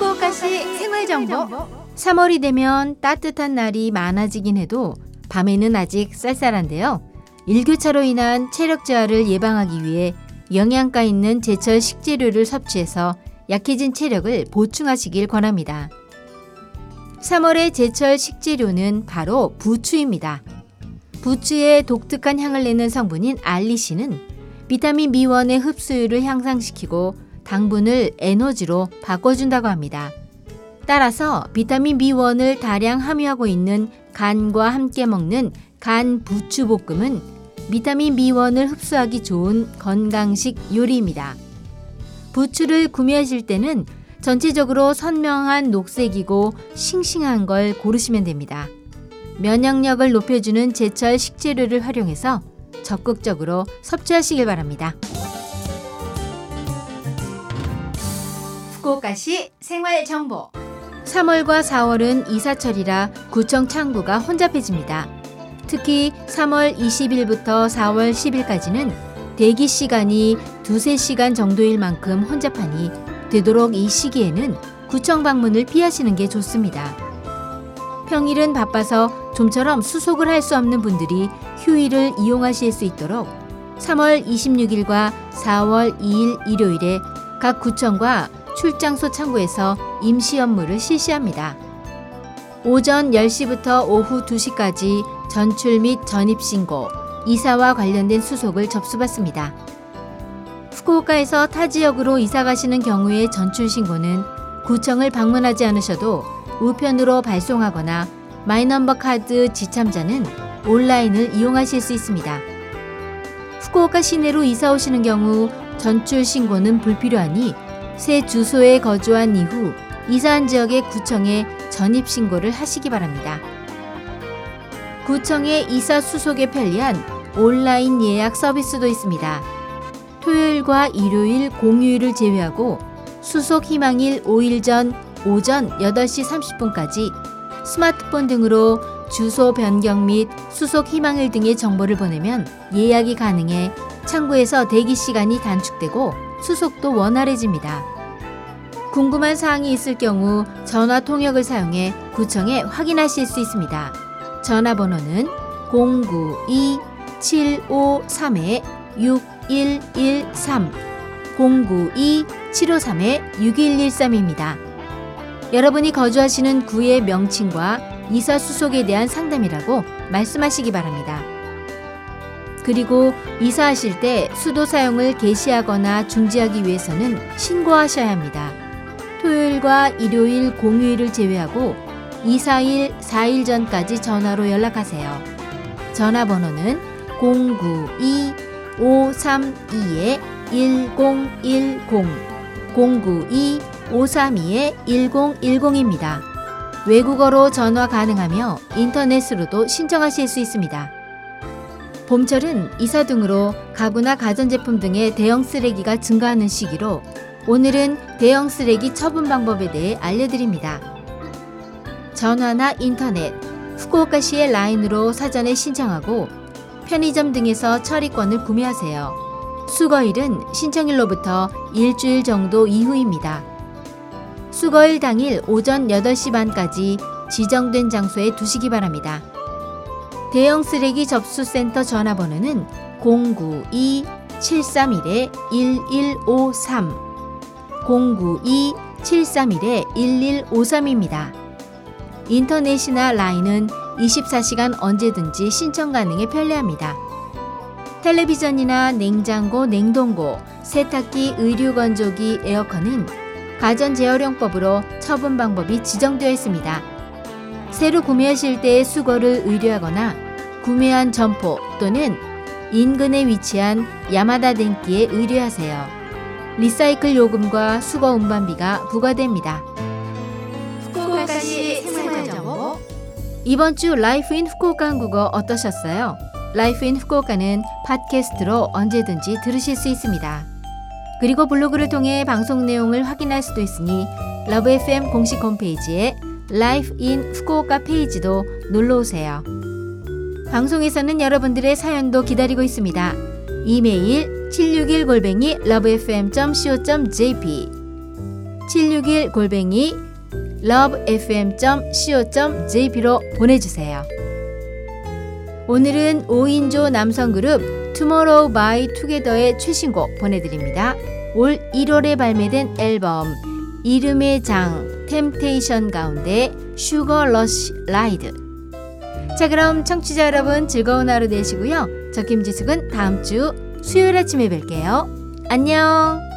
후쿠오카시 생활 정보 3월이 되면 따뜻한 날이 많아지긴 해도 밤에는 아직 쌀쌀한데요. 일교차로 인한 체력 저하를 예방하기 위해 영양가 있는 제철 식재료를 섭취해서 약해진 체력을 보충하시길 권합니다. 3월의 제철 식재료는 바로 부추입니다. 부추의 독특한 향을 내는 성분인 알리신은 비타민 B1의 흡수율을 향상시키고 당분을 에너지로 바꿔준다고 합니다. 따라서 비타민 B1을 다량 함유하고 있는 간과 함께 먹는 간 부추 볶음은 비타민 B1을 흡수하기 좋은 건강식 요리입니다. 부추를 구매하실 때는 전체적으로 선명한 녹색이고 싱싱한 걸 고르시면 됩니다. 면역력을 높여주는 제철 식재료를 활용해서 적극적으로 섭취하시길 바랍니다. 후쿠오카시 생활 정보 3월과 4월은 이사철이라 구청 창구가 혼잡해집니다. 특히 3월 20일부터 4월 10일까지는 대기 시간이 두세 시간 정도일 만큼 혼잡하니 되도록 이 시기에는 구청 방문을 피하시는 게 좋습니다. 평일은 바빠서 좀처럼 수속을 할 수 없는 분들이 휴일을 이용하실 수 있도록 3월 26일과 4월 2일 일요일에 각 구청과 출장소 창구에서 임시 업무를 실시합니다. 오전 10시부터 오후 2시까지 전출 및 전입신고, 이사와 관련된 수속을 접수받습니다. 후쿠오카에서 타 지역으로 이사 가시는 경우의 전출 신고는 구청을 방문하지 않으셔도 우편으로 발송하거나 마이넘버 카드 지참자는 온라인을 이용하실 수 있습니다. 후쿠오카 시내로 이사 오시는 경우 전출 신고는 불필요하니 새 주소에 거주한 이후 이사한 지역의 구청에 전입 신고를 하시기 바랍니다. 구청의 이사 수속에 편리한 온라인 예약 서비스도 있습니다. 토요일과 일요일 공휴일을 제외하고 수속 희망일 5일 전 오전 8시 30분까지 스마트폰 등으로 주소 변경 및 수속 희망일 등의 정보를 보내면 예약이 가능해 창구에서 대기 시간이 단축되고 수속도 원활해집니다. 궁금한 사항이 있을 경우 전화 통역을 사용해 구청에 확인하실 수 있습니다. 전화번호는 092-753-6113 092-753-6113입니다. 여러분이 거주하시는 구의 명칭과 이사 수속에 대한 상담이라고 말씀하시기 바랍니다. 그리고 이사하실 때 수도 사용을 개시하거나 중지하기 위해서는 신고하셔야 합니다. 토요일과 일요일 공휴일을 제외하고 이사일 4일 전까지 전화로 연락하세요. 전화번호는 092-532-1010 092-532-1010입니다. 외국어로 전화 가능하며 인터넷으로도 신청하실 수 있습니다. 봄철은 이사 등으로 가구나 가전제품 등의 대형 쓰레기가 증가하는 시기로 오늘은 대형 쓰레기 처분 방법에 대해 알려드립니다. 전화나 인터넷, 후쿠오카시의 라인으로 사전에 신청하고 편의점 등에서 처리권을 구매하세요. 수거일은 신청일로부터 일주일 정도 이후입니다. 수거일 당일 오전 8시 반까지 지정된 장소에 두시기 바랍니다. 대형 쓰레기 접수센터 전화번호는 092-731-1153 092-731-1153입니다. 인터넷이나 라인은 24시간 언제든지 신청 가능해 편리합니다. 텔레비전이나 냉장고, 냉동고, 세탁기, 의류 건조기, 에어컨은 가전 재활용법으로 처분 방법이 지정되어 있습니다. 새로 구매하실 때 수거를 의뢰하거나 구매한 점포 또는 인근에 위치한 야마다 덴키에 의뢰하세요. 리사이클 요금과 수거 운반비가 부과됩니다. 후쿠오카시 생활정보 이번 주 Life in Fukuoka 한국어 어떠셨어요? Life in Fukuoka는 팟캐스트로 언제든지 들으실 수 있습니다. 그리고 블로그를 통해 방송 내용을 확인할 수도 있으니 Love FM 공식 홈페이지에 Life in Fukuoka 페이지도 놀러 오세요. 방송에서는 여러분들의 사연도 기다리고 있습니다. 이메일 761 골뱅이 lovefm.co.jp 761 골뱅이 lovefm.co.jp로 보내주세요. 오늘은 5인조 남성 그룹 Tomorrow by Together의 최신곡 보내드립니다. 올 1월에 발매된 앨범 이름의 장 Temptation 가운데 Sugar Rush Ride 자 그럼 청취자 여러분 즐거운 하루 되시고요. 저 김지숙은 다음 주 수요일 아침에 뵐게요. 안녕